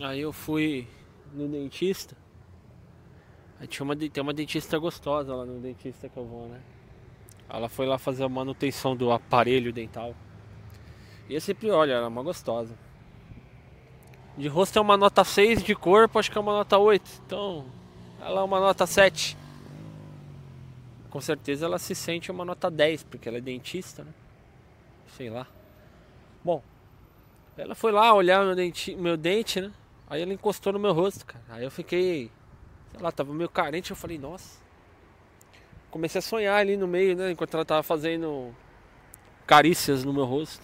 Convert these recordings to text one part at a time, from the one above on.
Aí eu fui no dentista. Aí tinha uma, tem uma dentista gostosa lá no dentista que eu vou, né? Ela foi lá fazer a manutenção do aparelho dental. E eu sempre olho, ela é uma gostosa. De rosto é uma nota 6, de corpo acho que é uma nota 8. Então, ela é uma nota 7. Com certeza ela se sente uma nota 10, porque ela é dentista, né? Sei lá. Bom, ela foi lá olhar meu dente, meu dente, né? Aí ela encostou no meu rosto, cara. Aí eu fiquei, sei lá, tava meio carente. Eu falei, nossa. Comecei a sonhar ali no meio, né? Enquanto ela tava fazendo carícias no meu rosto.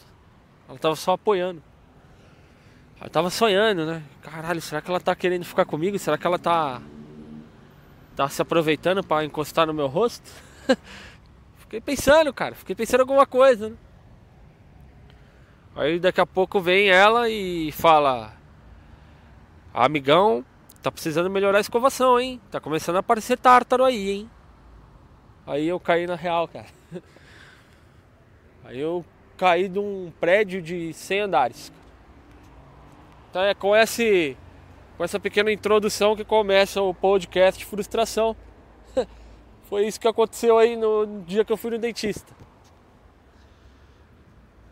Ela tava só apoiando. Eu tava sonhando, né? Caralho, será que ela tá querendo ficar comigo? Será que ela tá. tá se aproveitando para encostar no meu rosto? Fiquei pensando, cara. Fiquei pensando alguma coisa, né? Aí daqui a pouco vem ela e fala: Amigão, tá precisando melhorar a escovação, hein? Tá começando a aparecer tártaro aí, hein? Aí eu caí na real, cara. Aí eu caí de um prédio de 100 andares. Então é com, esse, com essa pequena introdução que começa o podcast Frustração. Foi isso que aconteceu aí no dia que eu fui no dentista.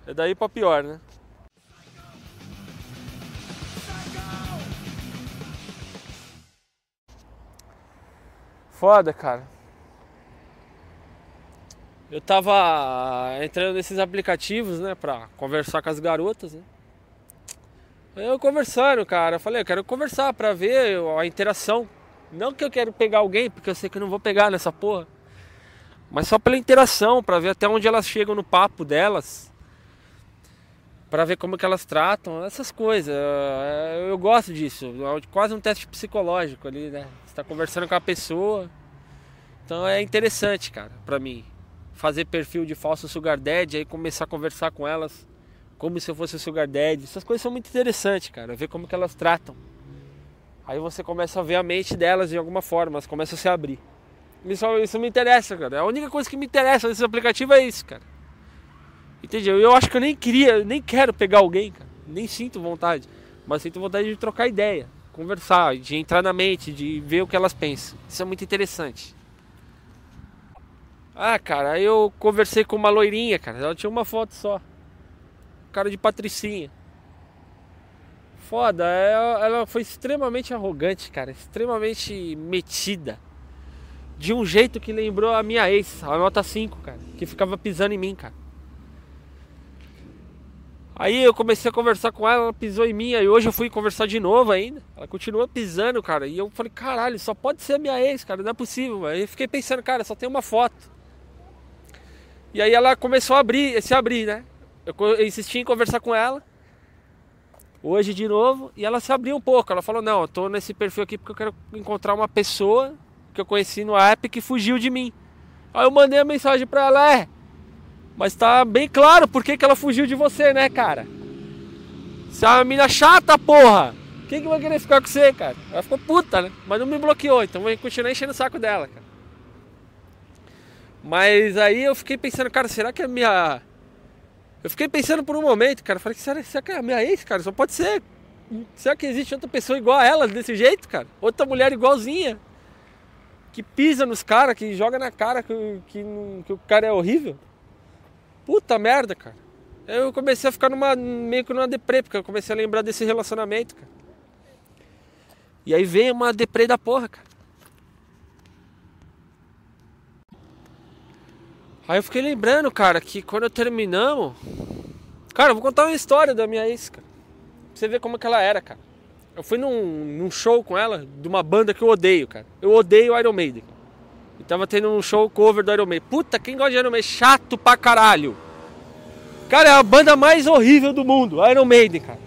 É daí pra pior, né? Foda, cara. Eu tava entrando nesses aplicativos, né, pra conversar com as garotas, né? Eu conversando, cara, eu falei, eu quero conversar pra ver a interação. Não que eu quero pegar alguém, porque eu sei que eu não vou pegar nessa porra. Mas só pela interação, pra ver até onde elas chegam no papo delas. Pra ver como que elas tratam, essas coisas. Eu gosto disso. É quase um teste psicológico ali, né? Você tá conversando com a pessoa. Então é interessante, cara, pra mim. Fazer perfil de falso sugar daddy, aí começar a conversar com elas como se eu fosse o Sugar Daddy. Essas coisas são muito interessantes, cara. Ver como que elas tratam. Aí você começa a ver a mente delas de alguma forma, elas começam a se abrir. Isso, isso me interessa, cara. A única coisa que me interessa nesse aplicativo é isso, cara. Entendeu? Eu acho que eu nem queria, nem quero pegar alguém, cara. Nem sinto vontade. Mas sinto vontade de trocar ideia, conversar, de entrar na mente, de ver o que elas pensam. Isso é muito interessante. Ah, cara, eu conversei com uma loirinha, cara. Ela tinha uma foto só cara de patricinha. Foda, ela, ela foi extremamente arrogante, cara, extremamente metida. De um jeito que lembrou a minha ex, a nota 5, cara, que ficava pisando em mim, cara. Aí eu comecei a conversar com ela, ela pisou em mim, aí hoje eu fui conversar de novo ainda. Ela continua pisando, cara. E eu falei, caralho, só pode ser a minha ex, cara, não é possível. Aí eu fiquei pensando, cara, só tem uma foto. E aí ela começou a abrir, se abrir, né? Eu insisti em conversar com ela. Hoje de novo. E ela se abriu um pouco. Ela falou: Não, eu tô nesse perfil aqui porque eu quero encontrar uma pessoa que eu conheci no app que fugiu de mim. Aí eu mandei a mensagem pra ela: É, mas tá bem claro por que, que ela fugiu de você, né, cara? Você é uma mina chata, porra! Quem que vai querer ficar com você, cara? Ela ficou puta, né? Mas não me bloqueou, então vou continuar enchendo o saco dela, cara. Mas aí eu fiquei pensando, cara, será que a minha eu fiquei pensando por um momento, cara. Falei, será, será que é a minha ex, cara? Só pode ser. Será que existe outra pessoa igual a ela desse jeito, cara? Outra mulher igualzinha. Que pisa nos caras, que joga na cara que, que, que, o cara é horrível. Puta merda, cara. Eu comecei a ficar numa, meio que numa deprê, porque eu comecei a lembrar desse relacionamento, cara. E aí vem uma deprê da porra, cara. Aí eu fiquei lembrando, cara, que quando terminamos. Cara, eu vou contar uma história da minha ex, cara. Pra você ver como que ela era, cara. Eu fui num, num show com ela de uma banda que eu odeio, cara. Eu odeio Iron Maiden. E tava tendo um show cover do Iron Maiden. Puta, quem gosta de Iron Maiden? Chato pra caralho. Cara, é a banda mais horrível do mundo, Iron Maiden, cara.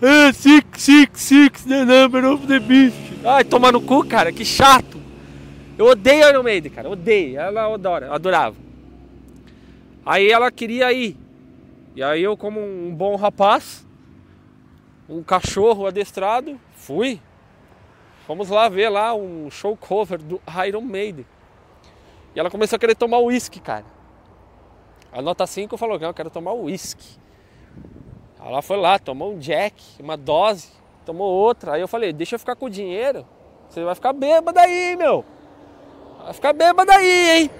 Ah, six, six, six, the number of the beast. Ai, tomar no cu, cara, que chato. Eu odeio Iron Maiden, cara. Odeio. Ela adora, adorava. Aí ela queria ir. E aí eu, como um bom rapaz, um cachorro adestrado, fui. Vamos lá ver lá um show cover do Iron Maiden. E ela começou a querer tomar uísque, cara. A nota 5 falou que eu quero tomar uísque. Ela foi lá, tomou um jack, uma dose, tomou outra. Aí eu falei, deixa eu ficar com o dinheiro. Você vai ficar bêbada aí, meu. Vai ficar bêbada aí, hein?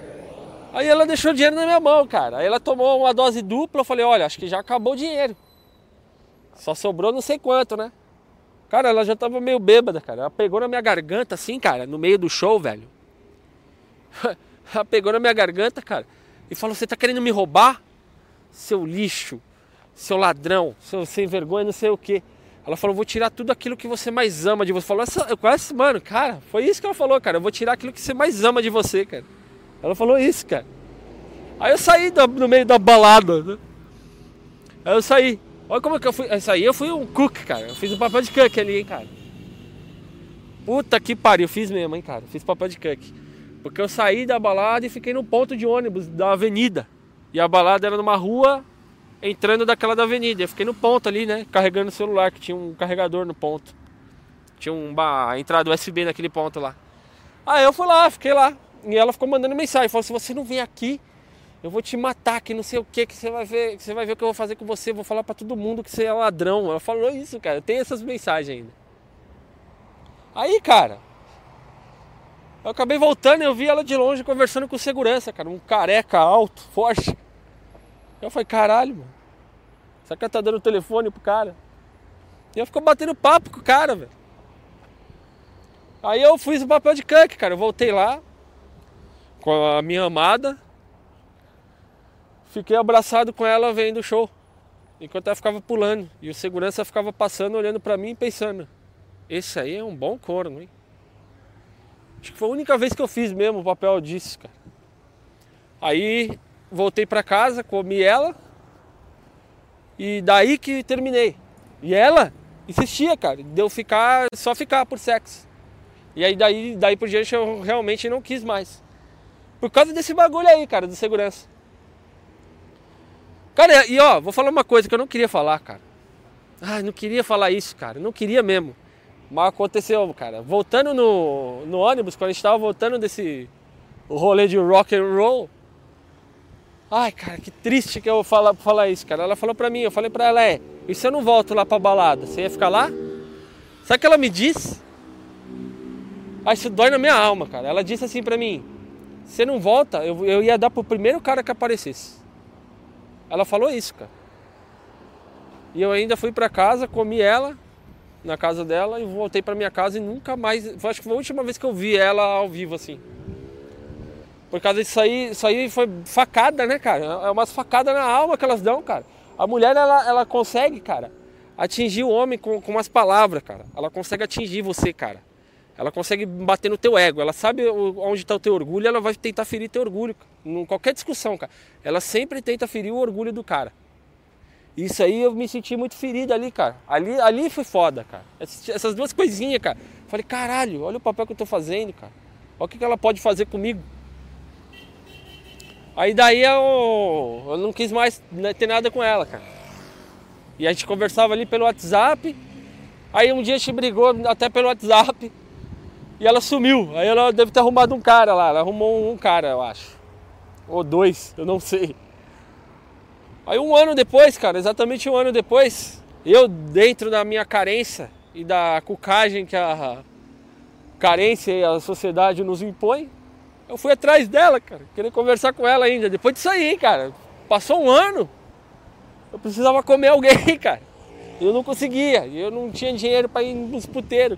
Aí ela deixou o dinheiro na minha mão, cara. Aí ela tomou uma dose dupla. Eu falei, olha, acho que já acabou o dinheiro. Só sobrou não sei quanto, né? Cara, ela já tava meio bêbada, cara. Ela pegou na minha garganta, assim, cara, no meio do show, velho. ela pegou na minha garganta, cara, e falou: Você tá querendo me roubar? Seu lixo, seu ladrão, seu sem vergonha, não sei o que. Ela falou: Vou tirar tudo aquilo que você mais ama de você. Falou: Eu quase, mano, cara, foi isso que ela falou, cara. Eu vou tirar aquilo que você mais ama de você, cara. Ela falou isso, cara. Aí eu saí do, no meio da balada, né? Aí eu saí. Olha como é que eu fui. Isso aí eu fui um cook, cara. Eu fiz um papel de cook ali, hein, cara. Puta que pariu, eu fiz mesmo, hein, cara. Fiz papel de cook. Porque eu saí da balada e fiquei no ponto de ônibus da avenida. E a balada era numa rua entrando daquela da avenida. Eu fiquei no ponto ali, né? Carregando o celular, que tinha um carregador no ponto. Tinha uma entrada USB naquele ponto lá. Aí eu fui lá, fiquei lá. E ela ficou mandando mensagem. Falou: se você não vem aqui, eu vou te matar, que não sei o que, que você vai ver, que você vai ver o que eu vou fazer com você, vou falar para todo mundo que você é ladrão. Ela falou isso, cara. Tem essas mensagens ainda. Aí, cara, eu acabei voltando e eu vi ela de longe conversando com segurança, cara, um careca alto, forte. Eu falei, caralho, mano. Será que ela tá dando o telefone pro cara? E eu ficou batendo papo com o cara, velho. Aí eu fiz o papel de cunk, cara. Eu voltei lá com a minha amada Fiquei abraçado com ela vendo o show. Enquanto ela ficava pulando. E o segurança ficava passando, olhando para mim e pensando: Esse aí é um bom corno, hein? Acho que foi a única vez que eu fiz mesmo o papel disso, cara. Aí voltei para casa, comi ela. E daí que terminei. E ela insistia, cara, de eu ficar, só ficar por sexo. E aí daí, daí por diante eu realmente não quis mais. Por causa desse bagulho aí, cara, do segurança. Cara, e ó, vou falar uma coisa que eu não queria falar, cara. Ai, não queria falar isso, cara. Não queria mesmo. Mas aconteceu, cara. Voltando no, no ônibus, quando a gente tava voltando desse rolê de rock and roll. Ai, cara, que triste que eu falar, falar isso, cara. Ela falou pra mim, eu falei pra ela, é, e se eu não volto lá pra balada? Você ia ficar lá? Sabe o que ela me disse? Ah, isso dói na minha alma, cara. Ela disse assim pra mim, você não volta, eu, eu ia dar pro primeiro cara que aparecesse. Ela falou isso, cara. E eu ainda fui para casa, comi ela na casa dela e voltei para minha casa e nunca mais. Acho que foi a última vez que eu vi ela ao vivo assim. Por causa disso aí, isso aí foi facada, né, cara? É umas facadas na alma que elas dão, cara. A mulher, ela, ela consegue, cara, atingir o homem com, com umas palavras, cara. Ela consegue atingir você, cara. Ela consegue bater no teu ego. Ela sabe onde está o teu orgulho, ela vai tentar ferir teu orgulho. Em qualquer discussão, cara. Ela sempre tenta ferir o orgulho do cara. Isso aí eu me senti muito ferido ali, cara. Ali, ali foi foda, cara. Essas duas coisinhas, cara. Falei, caralho, olha o papel que eu tô fazendo, cara. Olha o que ela pode fazer comigo. Aí daí eu, eu não quis mais né, ter nada com ela, cara. E a gente conversava ali pelo WhatsApp. Aí um dia a gente brigou até pelo WhatsApp. E ela sumiu. Aí ela deve ter arrumado um cara lá. Ela arrumou um cara, eu acho. Ou dois, eu não sei. Aí um ano depois, cara, exatamente um ano depois, eu dentro da minha carência e da cucagem que a carência e a sociedade nos impõe, eu fui atrás dela, cara, querer conversar com ela ainda. Depois disso aí, cara, passou um ano, eu precisava comer alguém, cara. Eu não conseguia, eu não tinha dinheiro para ir nos puteiros.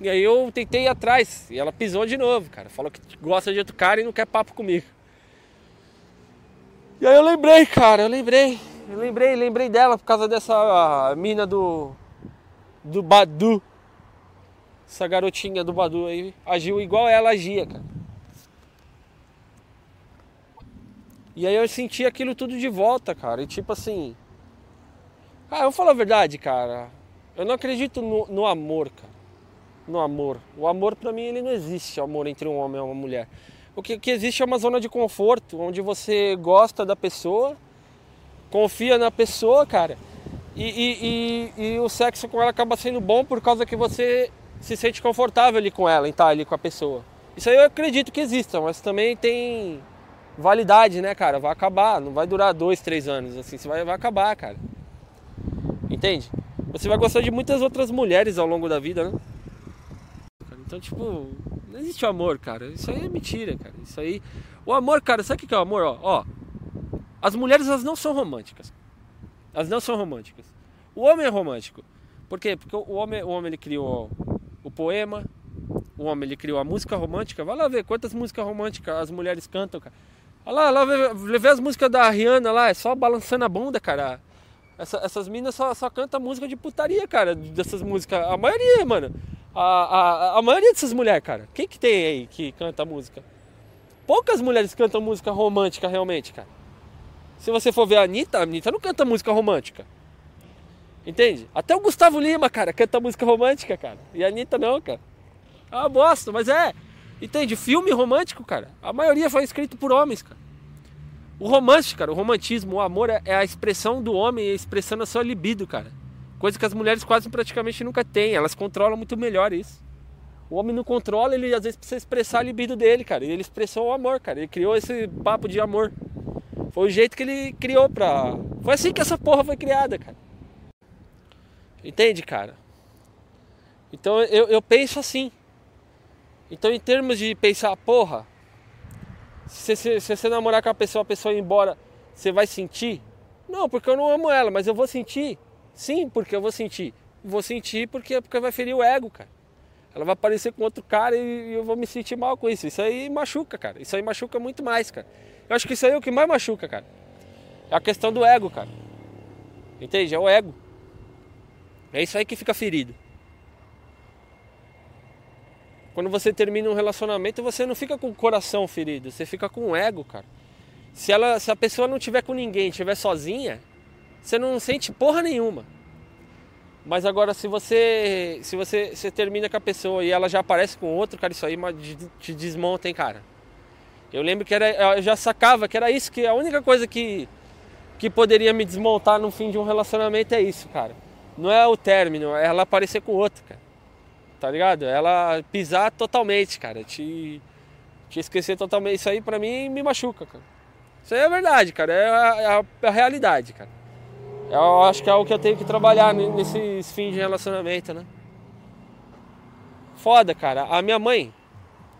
E aí eu tentei ir atrás e ela pisou de novo, cara. Falou que gosta de outro cara e não quer papo comigo. E aí eu lembrei, cara, eu lembrei. Eu lembrei, lembrei dela por causa dessa mina do. do Badu. Essa garotinha do Badu aí agiu igual ela agia, cara. E aí eu senti aquilo tudo de volta, cara. E tipo assim. Ah, eu vou falar a verdade, cara. Eu não acredito no, no amor, cara no amor. O amor para mim ele não existe, amor entre um homem e uma mulher. O que, que existe é uma zona de conforto, onde você gosta da pessoa, confia na pessoa, cara, e, e, e, e, o sexo com ela acaba sendo bom por causa que você se sente confortável ali com ela, em estar ali com a pessoa. Isso aí eu acredito que exista, mas também tem validade, né, cara? Vai acabar, não vai durar dois, três anos, assim, você vai, vai acabar, cara. Entende? você vai gostar de muitas outras mulheres ao longo da vida, né? Então, tipo, não existe amor, cara. Isso aí é mentira, cara. Isso aí. O amor, cara, sabe o que é o amor? Ó, ó, as mulheres elas não são românticas. Elas não são românticas. O homem é romântico. Por quê? Porque o homem, o homem ele criou o poema, o homem ele criou a música romântica. Vai lá ver quantas músicas românticas as mulheres cantam, cara. Olha lá, lá vê, as músicas da Rihanna lá, é só balançando a bunda, cara. Essa, essas minas só, só cantam música de putaria, cara, dessas músicas. A maioria, mano. A, a, a maioria dessas mulheres, cara. Quem que tem aí que canta música? Poucas mulheres cantam música romântica realmente, cara. Se você for ver a Anitta, a Anitta não canta música romântica. Entende? Até o Gustavo Lima, cara, canta música romântica, cara. E a Anitta não, cara. É uma bosta, mas é. Entende? Filme romântico, cara. A maioria foi escrito por homens, cara. O romance, cara, o romantismo, o amor é, é a expressão do homem expressando a sua libido, cara. Coisa que as mulheres quase praticamente nunca têm. Elas controlam muito melhor isso. O homem não controla, ele às vezes precisa expressar a libido dele, cara. E ele expressou o amor, cara. Ele criou esse papo de amor. Foi o jeito que ele criou pra. Foi assim que essa porra foi criada, cara. Entende, cara? Então eu, eu penso assim. Então, em termos de pensar, porra, se, se, se você namorar com a pessoa, a pessoa ir embora, você vai sentir? Não, porque eu não amo ela, mas eu vou sentir. Sim, porque eu vou sentir. Vou sentir porque, porque vai ferir o ego, cara. Ela vai aparecer com outro cara e eu vou me sentir mal com isso. Isso aí machuca, cara. Isso aí machuca muito mais, cara. Eu acho que isso aí é o que mais machuca, cara. É a questão do ego, cara. Entende? É o ego. É isso aí que fica ferido. Quando você termina um relacionamento, você não fica com o coração ferido, você fica com o ego, cara. Se, ela, se a pessoa não tiver com ninguém, estiver sozinha, você não sente porra nenhuma. Mas agora se você se você, você termina com a pessoa e ela já aparece com outro, cara, isso aí te desmonta, hein, cara. Eu lembro que era, eu já sacava que era isso, que a única coisa que, que poderia me desmontar no fim de um relacionamento é isso, cara. Não é o término, é ela aparecer com outro, cara tá ligado? Ela pisar totalmente, cara, te, te esquecer totalmente. Isso aí pra mim me machuca, cara. Isso aí é verdade, cara, é a, é a, é a realidade, cara. Eu acho que é o que eu tenho que trabalhar nesses fins de relacionamento, né? Foda, cara. A minha mãe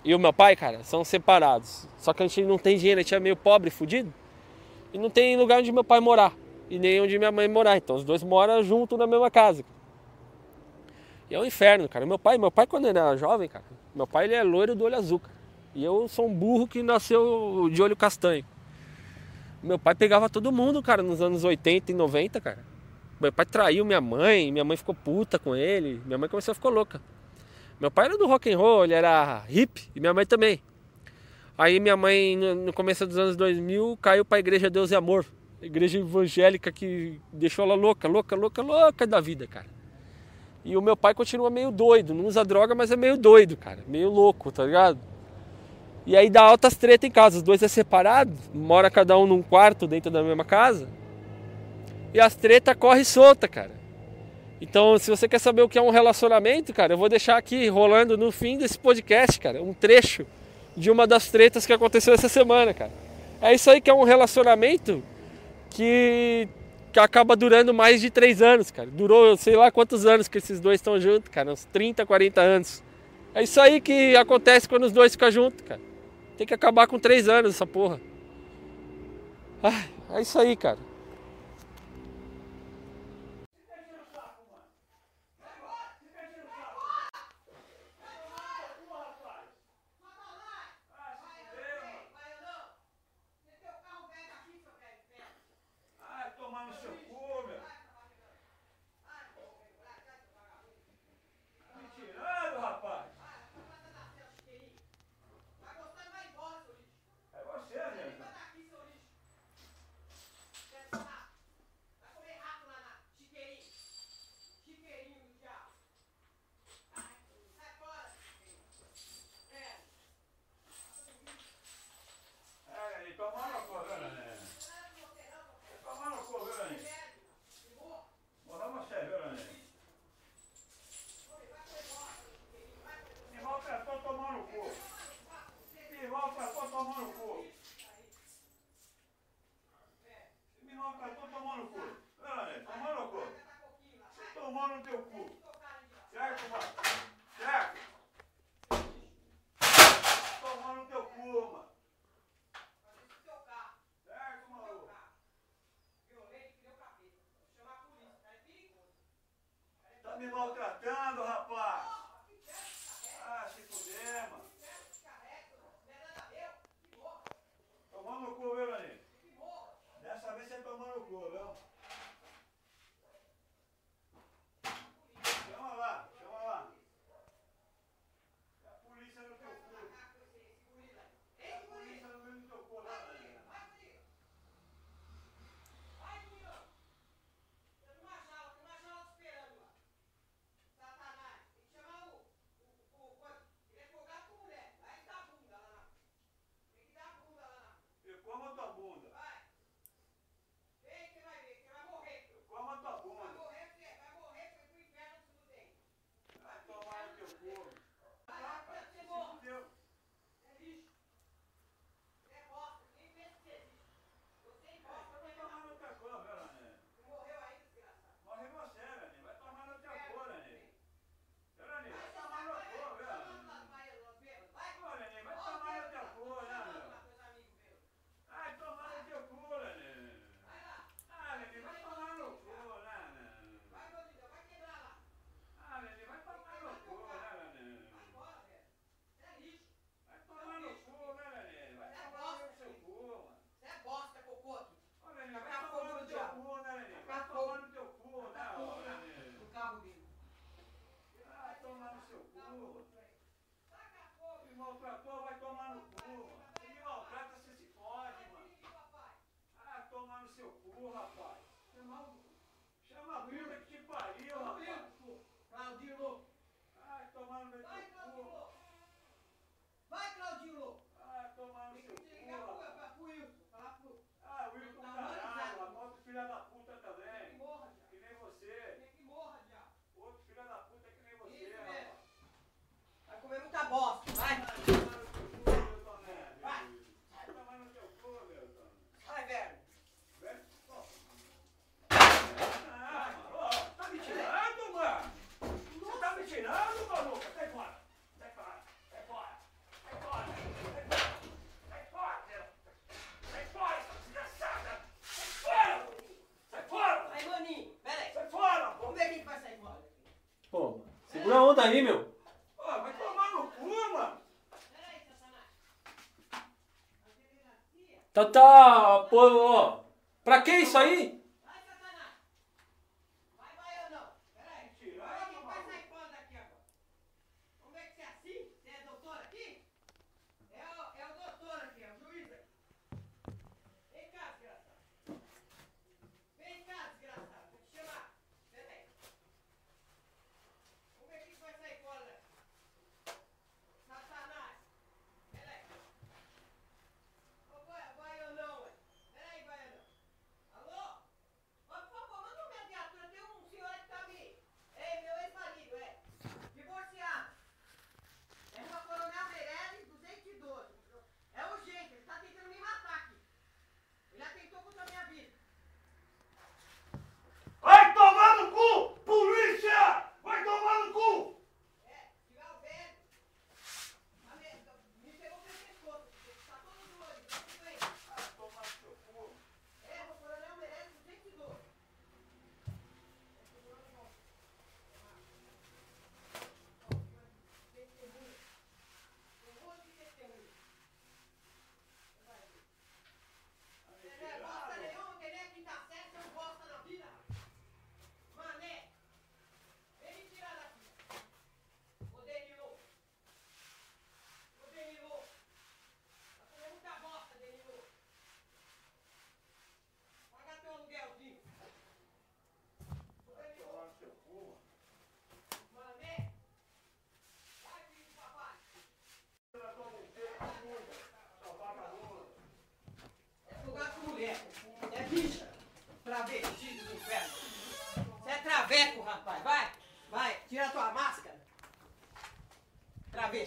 e o meu pai, cara, são separados. Só que a gente não tem dinheiro, a gente é meio pobre, fudido. E não tem lugar onde meu pai morar. E nem onde minha mãe morar. Então os dois moram junto na mesma casa. E é um inferno, cara. Meu pai, meu pai quando era jovem, cara, meu pai ele é loiro do olho azul, cara. E eu sou um burro que nasceu de olho castanho. Meu pai pegava todo mundo, cara, nos anos 80 e 90, cara. Meu pai traiu minha mãe, minha mãe ficou puta com ele, minha mãe começou a ficar louca. Meu pai era do rock and roll, ele era hip e minha mãe também. Aí minha mãe, no começo dos anos 2000, caiu para a igreja Deus e Amor. Igreja evangélica que deixou ela louca, louca, louca, louca da vida, cara. E o meu pai continua meio doido, não usa droga, mas é meio doido, cara, meio louco, tá ligado? E aí dá altas treta em casa, os dois é separado, mora cada um num quarto dentro da mesma casa. E as treta corre solta, cara. Então, se você quer saber o que é um relacionamento, cara, eu vou deixar aqui rolando no fim desse podcast, cara, um trecho de uma das tretas que aconteceu essa semana, cara. É isso aí que é um relacionamento que que acaba durando mais de três anos, cara. Durou sei lá quantos anos que esses dois estão juntos, cara. Uns 30, 40 anos. É isso aí que acontece quando os dois ficam juntos, cara. Tem que acabar com três anos essa porra. Ah, é isso aí, cara. me maltratando. onda aí, meu. Ó, vai tomar no cu, mano. Tá, tá, pô, ó. Pra que isso aí?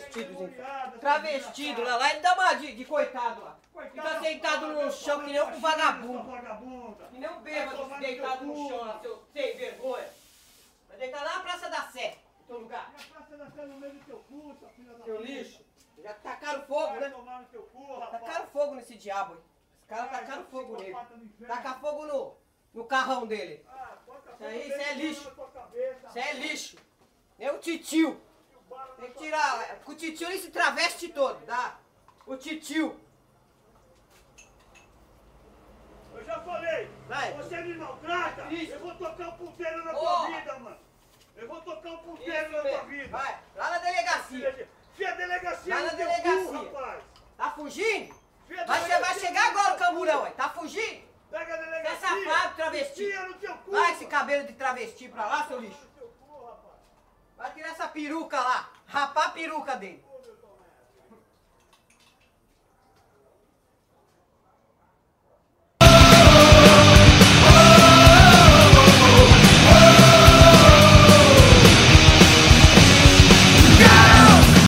travestidos. Travestido lá, lá ele dá uma de, de coitado lá. Coitado, Fica sentado no chão que nem um vagabundo. Que nem um bêbado deitado no chão lá, seu sem vergonha. Vai deitar lá na Praça da Sé, no teu lugar. Na Praça da Sé no meio do teu cu, sua filha da Seu lixo. Já tá tacaram fogo, né? Tá tacaram fogo nesse diabo, hein? Os caras tá tacaram fogo nele. Taca fogo no, no carrão dele. Ah, isso aí, isso é lixo. Isso é lixo. É o titio. Tem que tirar. Com o titio ele se traveste todo, tá? O titio. Eu já falei, Vai. você me maltrata, Isso. eu vou tocar um ponteiro na Porra. tua vida, mano. Eu vou tocar um ponteiro Isso na tua vida. Vai, lá na delegacia. Fia delegacia no na delegacia. cu, rapaz. Tá fugindo? Fia Vai, vai delegacia chegar agora o camburão aí. Tá fugindo? Pega a Você é delegacia. safado, travesti. Fia no teu cu. Vai esse cabelo de travesti pra lá, seu lixo. Vai tirar essa peruca lá. Rapar a peruca dele.